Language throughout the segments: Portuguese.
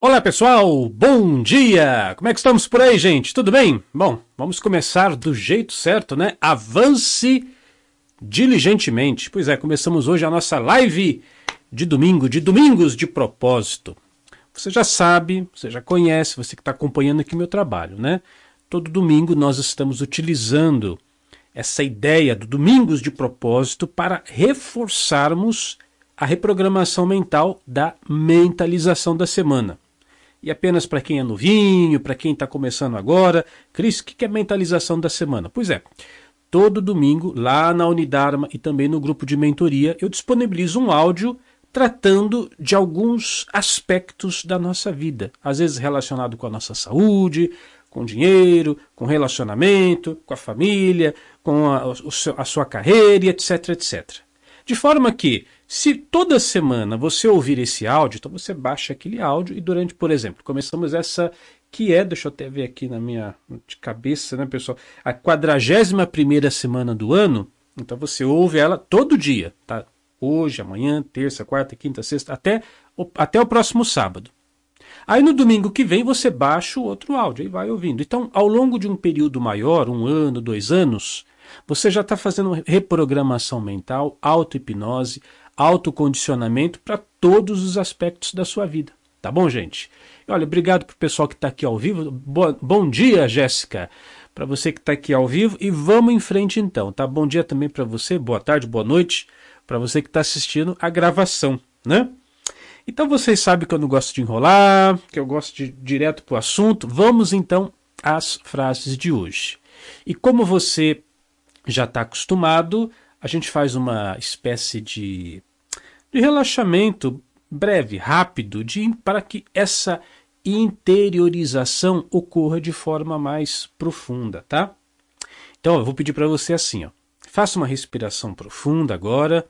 Olá pessoal, bom dia! Como é que estamos por aí, gente? Tudo bem? Bom, vamos começar do jeito certo, né? Avance diligentemente. Pois é, começamos hoje a nossa live de domingo, de domingos de propósito. Você já sabe, você já conhece, você que está acompanhando aqui meu trabalho, né? Todo domingo nós estamos utilizando essa ideia do domingos de propósito para reforçarmos a reprogramação mental da mentalização da semana e apenas para quem é novinho, para quem está começando agora. Cris, o que é mentalização da semana? Pois é, todo domingo, lá na Unidarma e também no grupo de mentoria, eu disponibilizo um áudio tratando de alguns aspectos da nossa vida, às vezes relacionado com a nossa saúde, com dinheiro, com relacionamento, com a família, com a, a sua carreira, etc, etc. De forma que se toda semana você ouvir esse áudio, então você baixa aquele áudio e durante, por exemplo, começamos essa que é, deixa eu até ver aqui na minha cabeça, né, pessoal, a 41 primeira semana do ano, então você ouve ela todo dia, tá? Hoje, amanhã, terça, quarta, quinta, sexta, até o, até o próximo sábado. Aí no domingo que vem você baixa o outro áudio e vai ouvindo. Então, ao longo de um período maior, um ano, dois anos, você já está fazendo reprogramação mental, auto-hipnose, autocondicionamento para todos os aspectos da sua vida. Tá bom, gente? Olha, obrigado para o pessoal que está aqui ao vivo. Boa, bom dia, Jéssica, para você que está aqui ao vivo. E vamos em frente então, tá? Bom dia também para você, boa tarde, boa noite para você que está assistindo a gravação, né? Então vocês sabem que eu não gosto de enrolar, que eu gosto de ir direto para o assunto. Vamos então às frases de hoje. E como você já está acostumado, a gente faz uma espécie de de relaxamento breve, rápido, de, para que essa interiorização ocorra de forma mais profunda, tá? Então, eu vou pedir para você assim, ó. Faça uma respiração profunda agora.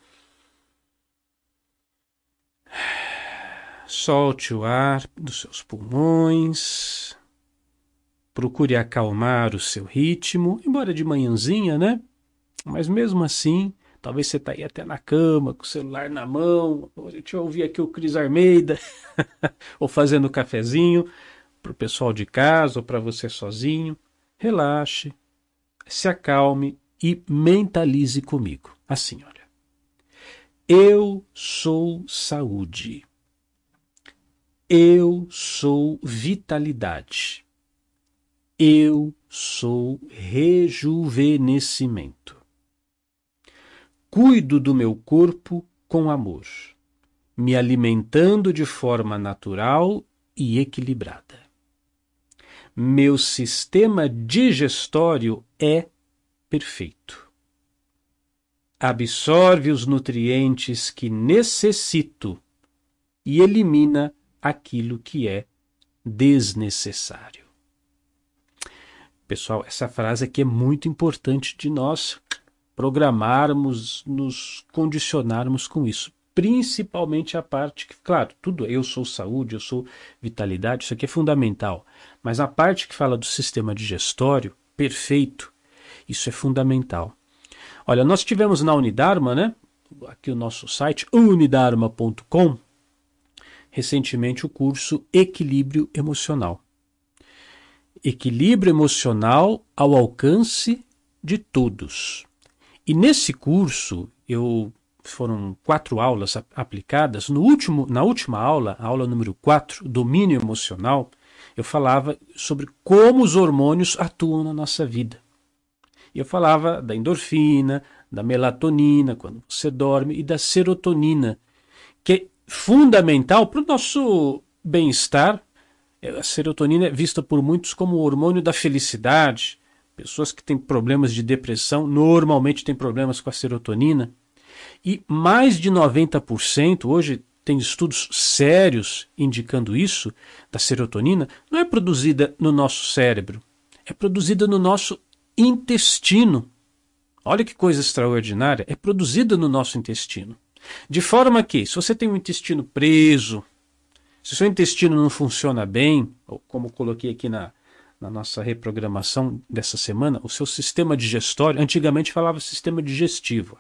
Solte o ar dos seus pulmões. Procure acalmar o seu ritmo, embora de manhãzinha, né? Mas mesmo assim, Talvez você está aí até na cama, com o celular na mão. Deixa eu ouvir aqui o Cris Armeida, ou fazendo cafezinho para o pessoal de casa ou para você sozinho. Relaxe, se acalme e mentalize comigo. Assim, olha. Eu sou saúde. Eu sou vitalidade. Eu sou rejuvenescimento. Cuido do meu corpo com amor, me alimentando de forma natural e equilibrada. Meu sistema digestório é perfeito. Absorve os nutrientes que necessito e elimina aquilo que é desnecessário. Pessoal, essa frase aqui é muito importante de nós programarmos, nos condicionarmos com isso. Principalmente a parte que, claro, tudo, eu sou saúde, eu sou vitalidade, isso aqui é fundamental. Mas a parte que fala do sistema digestório, perfeito, isso é fundamental. Olha, nós tivemos na Unidarma, né? Aqui o nosso site, unidarma.com, recentemente o curso Equilíbrio Emocional. Equilíbrio emocional ao alcance de todos. E nesse curso, eu foram quatro aulas aplicadas. No último, na última aula, a aula número 4, domínio emocional, eu falava sobre como os hormônios atuam na nossa vida. E eu falava da endorfina, da melatonina, quando você dorme, e da serotonina, que é fundamental para o nosso bem-estar. A serotonina é vista por muitos como o hormônio da felicidade, Pessoas que têm problemas de depressão normalmente têm problemas com a serotonina. E mais de 90%, hoje tem estudos sérios indicando isso, da serotonina, não é produzida no nosso cérebro, é produzida no nosso intestino. Olha que coisa extraordinária, é produzida no nosso intestino. De forma que, se você tem um intestino preso, se seu intestino não funciona bem, ou como coloquei aqui na, na nossa reprogramação dessa semana, o seu sistema digestório, antigamente falava sistema digestivo.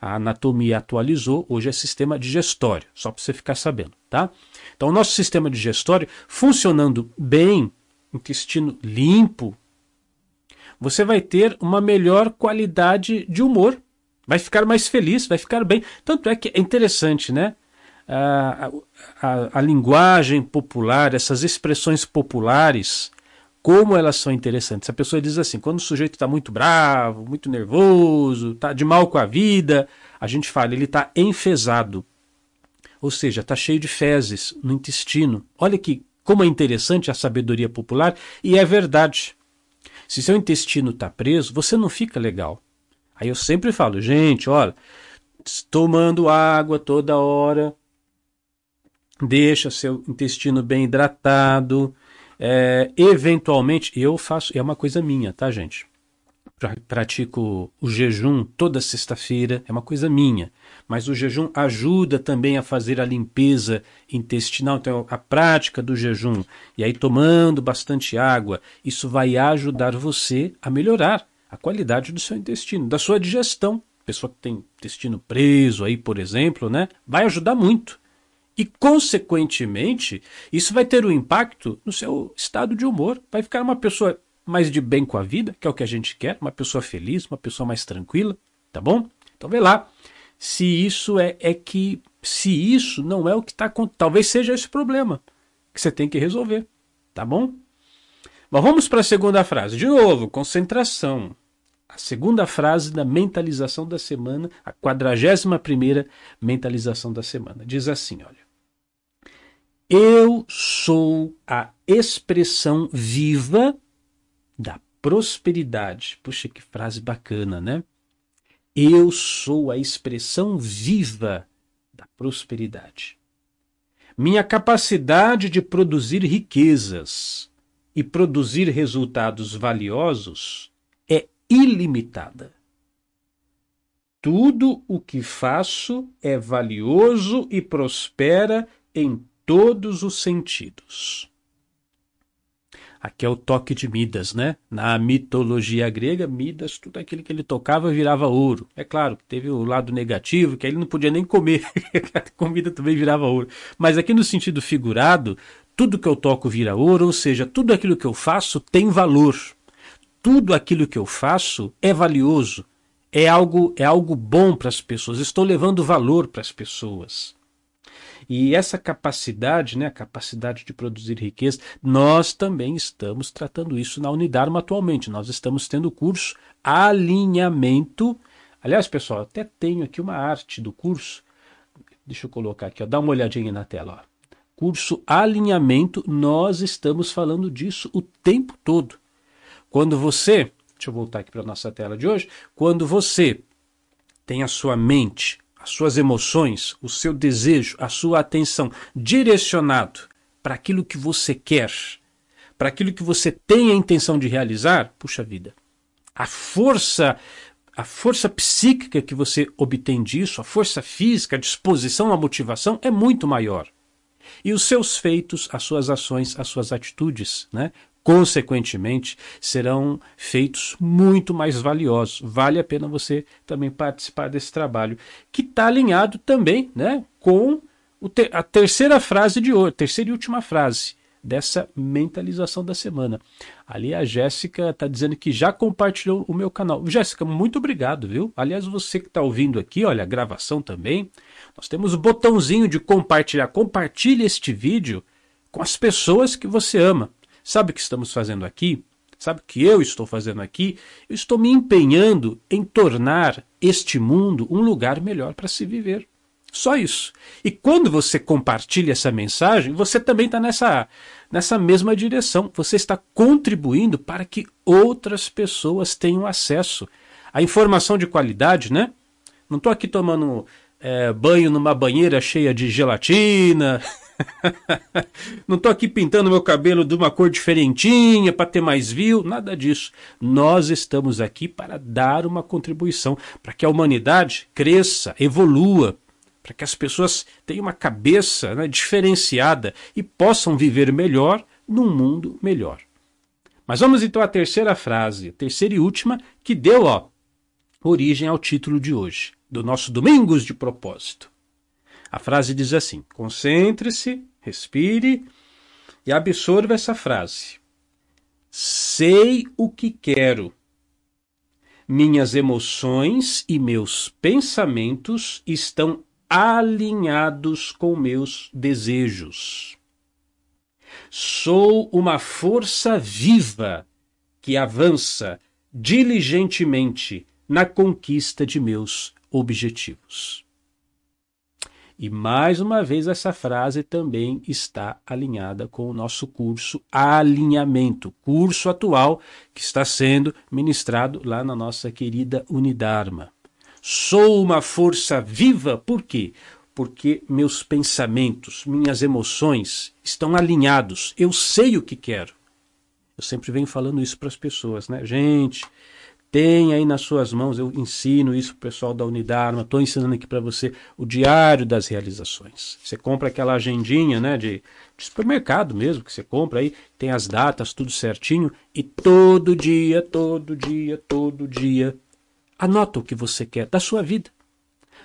A anatomia atualizou, hoje é sistema digestório, só para você ficar sabendo, tá? Então, o nosso sistema digestório funcionando bem, intestino limpo, você vai ter uma melhor qualidade de humor, vai ficar mais feliz, vai ficar bem. Tanto é que é interessante, né? A, a, a linguagem popular, essas expressões populares, como elas são interessantes. A pessoa diz assim: quando o sujeito está muito bravo, muito nervoso, está de mal com a vida, a gente fala, ele está enfesado. Ou seja, está cheio de fezes no intestino. Olha que como é interessante a sabedoria popular, e é verdade. Se seu intestino está preso, você não fica legal. Aí eu sempre falo, gente, olha, tomando água toda hora, deixa seu intestino bem hidratado. É, eventualmente, eu faço, é uma coisa minha, tá, gente? Pratico o jejum toda sexta-feira, é uma coisa minha. Mas o jejum ajuda também a fazer a limpeza intestinal. Então, a prática do jejum, e aí tomando bastante água, isso vai ajudar você a melhorar a qualidade do seu intestino, da sua digestão. Pessoa que tem intestino preso aí, por exemplo, né? Vai ajudar muito. E, consequentemente, isso vai ter um impacto no seu estado de humor. Vai ficar uma pessoa mais de bem com a vida, que é o que a gente quer, uma pessoa feliz, uma pessoa mais tranquila, tá bom? Então vê lá se isso é, é que se isso não é o que está talvez seja esse problema que você tem que resolver, tá bom? Mas vamos para a segunda frase. De novo, concentração. A segunda frase da mentalização da semana, a quadragésima primeira mentalização da semana. Diz assim, olha. Eu sou a expressão viva da prosperidade. Puxa, que frase bacana, né? Eu sou a expressão viva da prosperidade. Minha capacidade de produzir riquezas e produzir resultados valiosos é ilimitada. Tudo o que faço é valioso e prospera em todos os sentidos. Aqui é o toque de Midas, né? Na mitologia grega, Midas, tudo aquilo que ele tocava virava ouro. É claro que teve o lado negativo, que ele não podia nem comer, a comida também virava ouro. Mas aqui no sentido figurado, tudo que eu toco vira ouro, ou seja, tudo aquilo que eu faço tem valor. Tudo aquilo que eu faço é valioso. É algo, é algo bom para as pessoas. Estou levando valor para as pessoas. E essa capacidade, né, a capacidade de produzir riqueza, nós também estamos tratando isso na Unidarma atualmente. Nós estamos tendo o curso Alinhamento. Aliás, pessoal, até tenho aqui uma arte do curso. Deixa eu colocar aqui, ó, dá uma olhadinha na tela. Ó. Curso Alinhamento, nós estamos falando disso o tempo todo. Quando você, deixa eu voltar aqui para a nossa tela de hoje, quando você tem a sua mente as suas emoções, o seu desejo, a sua atenção direcionado para aquilo que você quer, para aquilo que você tem a intenção de realizar, puxa vida. A força, a força psíquica que você obtém disso, a força física, a disposição, a motivação é muito maior. E os seus feitos, as suas ações, as suas atitudes, né, consequentemente, serão feitos muito mais valiosos. Vale a pena você também participar desse trabalho, que está alinhado também né, com te a terceira frase de hoje, terceira e última frase dessa mentalização da semana. Ali a Jéssica está dizendo que já compartilhou o meu canal. Jéssica, muito obrigado, viu? Aliás, você que está ouvindo aqui, olha, a gravação também, nós temos o botãozinho de compartilhar. Compartilhe este vídeo com as pessoas que você ama. Sabe o que estamos fazendo aqui? Sabe o que eu estou fazendo aqui? Eu estou me empenhando em tornar este mundo um lugar melhor para se viver. Só isso. E quando você compartilha essa mensagem, você também está nessa, nessa mesma direção. Você está contribuindo para que outras pessoas tenham acesso à informação de qualidade, né? Não estou aqui tomando é, banho numa banheira cheia de gelatina. não estou aqui pintando meu cabelo de uma cor diferentinha para ter mais view, nada disso. Nós estamos aqui para dar uma contribuição para que a humanidade cresça, evolua, para que as pessoas tenham uma cabeça né, diferenciada e possam viver melhor num mundo melhor. Mas vamos então à terceira frase, terceira e última, que deu ó, origem ao título de hoje. do nosso Domingos de Propósito. A frase diz assim: concentre-se, respire e absorva essa frase. Sei o que quero. Minhas emoções e meus pensamentos estão alinhados com meus desejos. Sou uma força viva que avança diligentemente na conquista de meus objetivos. E mais uma vez, essa frase também está alinhada com o nosso curso Alinhamento, curso atual que está sendo ministrado lá na nossa querida Unidarma. Sou uma força viva, por quê? Porque meus pensamentos, minhas emoções estão alinhados. Eu sei o que quero. Eu sempre venho falando isso para as pessoas, né? Gente, tem aí nas suas mãos, eu ensino isso para o pessoal da Unidarma, estou ensinando aqui para você o Diário das Realizações. Você compra aquela agendinha né, de, de, supermercado mesmo, que você compra aí, tem as datas, tudo certinho, e todo dia, todo dia, todo dia, anota o que você quer da sua vida.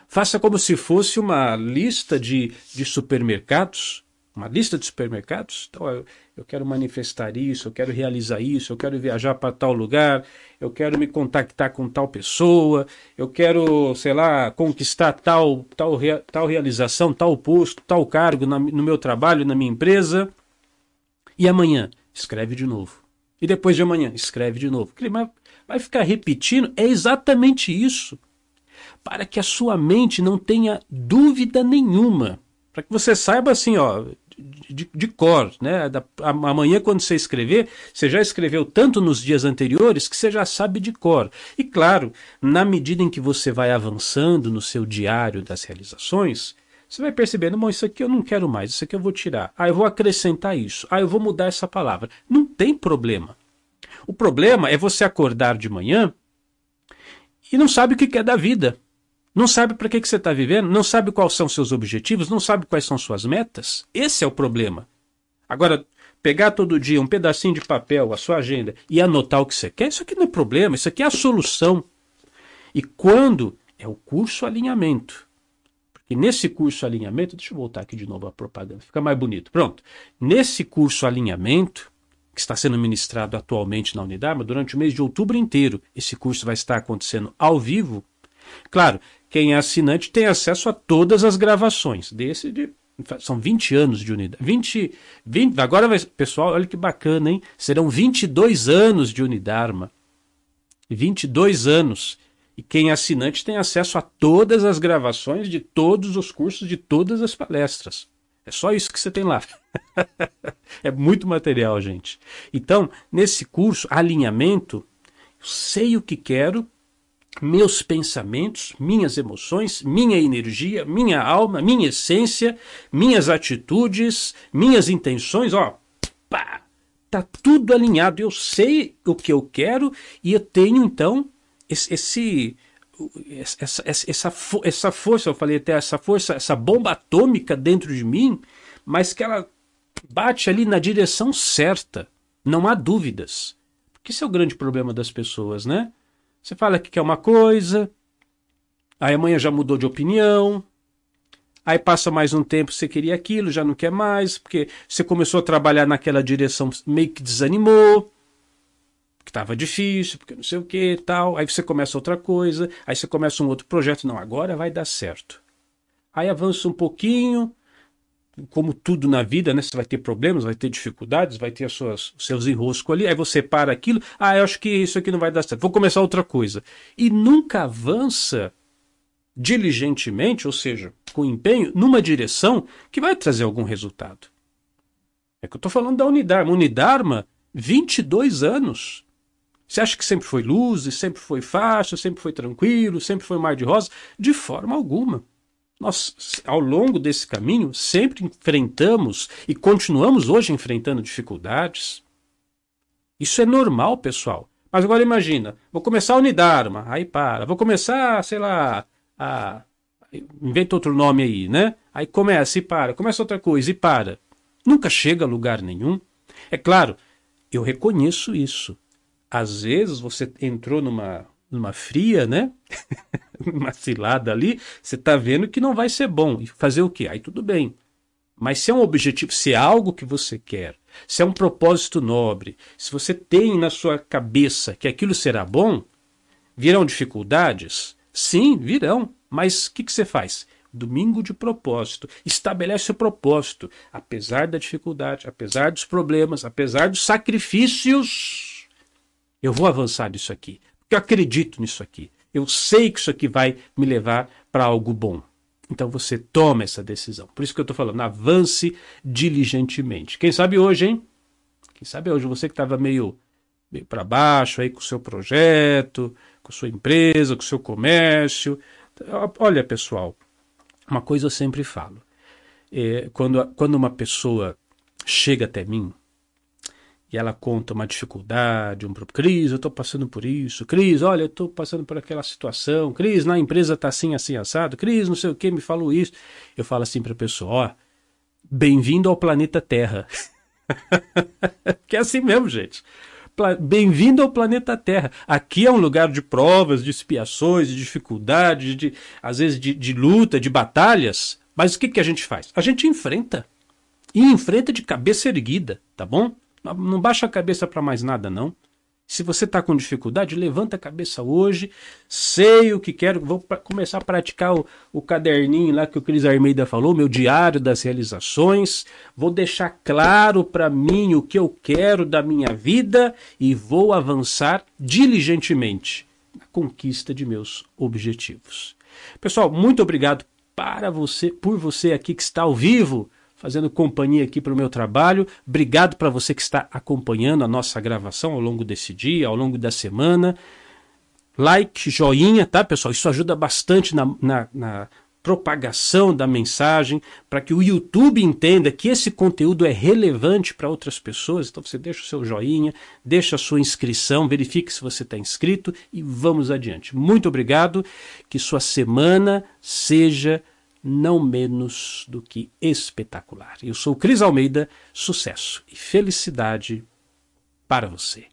Faça como se fosse uma lista de, de supermercados uma lista de supermercados. Então, eu, eu, quero manifestar isso, eu quero realizar isso, eu quero viajar para tal lugar, eu quero me contactar com tal pessoa, eu quero, sei lá, conquistar tal, tal, tal realização, tal posto, tal cargo na, no meu trabalho, na minha empresa. E amanhã, escreve de novo. E depois de amanhã, escreve de novo. Vai ficar repetindo? É exatamente isso. Para que a sua mente não tenha dúvida nenhuma para que você saiba assim, ó, de, de cor, né? Da, amanhã, quando você escrever, você já escreveu tanto nos dias anteriores que você já sabe de cor. E claro, na medida em que você vai avançando no seu diário das realizações, você vai percebendo, bom, isso aqui eu não quero mais, isso aqui eu vou tirar. Ah, eu vou acrescentar isso. Ah, eu vou mudar essa palavra. Não tem problema. O problema é você acordar de manhã e não sabe o que é da vida. Não sabe para que, que você está vivendo, não sabe quais são seus objetivos, não sabe quais são suas metas. Esse é o problema. Agora, pegar todo dia um pedacinho de papel, a sua agenda, e anotar o que você quer, isso aqui não é problema, isso aqui é a solução. E quando é o curso alinhamento. Porque nesse curso alinhamento, deixa eu voltar aqui de novo a propaganda, fica mais bonito. Pronto. Nesse curso alinhamento, que está sendo ministrado atualmente na unidade, mas durante o mês de outubro inteiro, esse curso vai estar acontecendo ao vivo. Claro, quem é assinante tem acesso a todas as gravações desse de são 20 anos de unidade. 20, 20, agora vai, pessoal, olha que bacana, hein? Serão 22 anos de Unidarma. 22 anos. E quem é assinante tem acesso a todas as gravações de todos os cursos, de todas as palestras. É só isso que você tem lá. é muito material, gente. Então, nesse curso, alinhamento, eu sei o que quero, meus pensamentos, minhas emoções, minha energia, minha alma, minha essência, minhas atitudes, minhas intenções, ó, pá, tá tudo alinhado. Eu sei o que eu quero e eu tenho então esse, esse essa, essa, essa, força, eu falei até essa força, essa bomba atômica dentro de mim, mas que ela bate ali na direção certa. Não há dúvidas. Porque esse é o grande problema das pessoas, né? Você fala que quer uma coisa, aí amanhã já mudou de opinião, aí passa mais um tempo, você queria aquilo, já não quer mais, porque você começou a trabalhar naquela direção, meio que desanimou, que estava difícil, porque não sei o que tal. Aí você começa outra coisa, aí você começa um outro projeto, não, agora vai dar certo. Aí avança um pouquinho, como tudo na vida, né? Você vai ter problemas, vai ter dificuldades, vai ter as suas, os seus enroscos ali, aí você para aquilo, ah, eu acho que isso aqui não vai dar certo, vou começar outra coisa. E nunca avança diligentemente, ou seja, com empenho, numa direção que vai trazer algum resultado. É que eu estou falando da Unidarma. Unidarma, 22 anos. Você acha que sempre foi luz, sempre foi fácil, sempre foi tranquilo, sempre foi mar de rosa? De forma alguma. Nós, ao longo desse caminho, sempre enfrentamos e continuamos hoje enfrentando dificuldades. Isso é normal, pessoal. Mas agora imagina, vou começar a Unidarma, aí para. Vou começar, sei lá, a. Inventa outro nome aí, né? Aí começa e para. Começa outra coisa e para. Nunca chega a lugar nenhum. É claro, eu reconheço isso. Às vezes você entrou numa numa fria, né? uma cilada ali, você está vendo que não vai ser bom. E fazer o quê? Aí tudo bem. Mas se é um objetivo, se é algo que você quer, se é um propósito nobre, se você tem na sua cabeça que aquilo será bom, virão dificuldades? Sim, virão. Mas o que, que você faz? Domingo de propósito. Estabelece o propósito. Apesar da dificuldade, apesar dos problemas, apesar dos sacrifícios, eu vou avançar nisso aqui. Eu acredito nisso aqui. Eu sei que isso aqui vai me levar para algo bom. Então você toma essa decisão. Por isso que eu estou falando, avance diligentemente. Quem sabe hoje, hein? Quem sabe hoje você que estava meio, meio para baixo aí com o seu projeto, com a sua empresa, com o seu comércio. Olha, pessoal, uma coisa eu sempre falo. É, quando, quando uma pessoa chega até mim e ela conta uma dificuldade, um Cris, eu estou passando por isso. Cris, olha, eu estou passando por aquela situação. Cris, na empresa está assim, assim, assado. Cris, não sei o que, me falou isso. Eu falo assim para a pessoa, ó, bem-vindo ao planeta Terra. que é assim mesmo, gente. Bem-vindo ao planeta Terra. Aqui é um lugar de provas, de expiações, de dificuldades, de, às vezes de, de luta, de batalhas. Mas o que, que a gente faz? A gente enfrenta. E enfrenta de cabeça erguida, tá bom? Não baixa a cabeça para mais nada, não. Se você está com dificuldade, levanta a cabeça hoje. Sei o que quero. Vou começar a praticar o, o caderninho lá que o Cris Armeida falou, meu diário das realizações. Vou deixar claro para mim o que eu quero da minha vida e vou avançar diligentemente na conquista de meus objetivos. Pessoal, muito obrigado para você, por você aqui que está ao vivo fazendo companhia aqui para o meu trabalho. Obrigado para você que está acompanhando a nossa gravação ao longo desse dia, ao longo da semana. Like, joinha, tá, pessoal? Isso ajuda bastante na, na, na propagação da mensagem, para que o YouTube entenda que esse conteúdo é relevante para outras pessoas. Então você deixa o seu joinha, deixa a sua inscrição, verifique se você está inscrito e vamos adiante. Muito obrigado, que sua semana seja não menos do que espetacular. Eu sou Cris Almeida, sucesso e felicidade para você.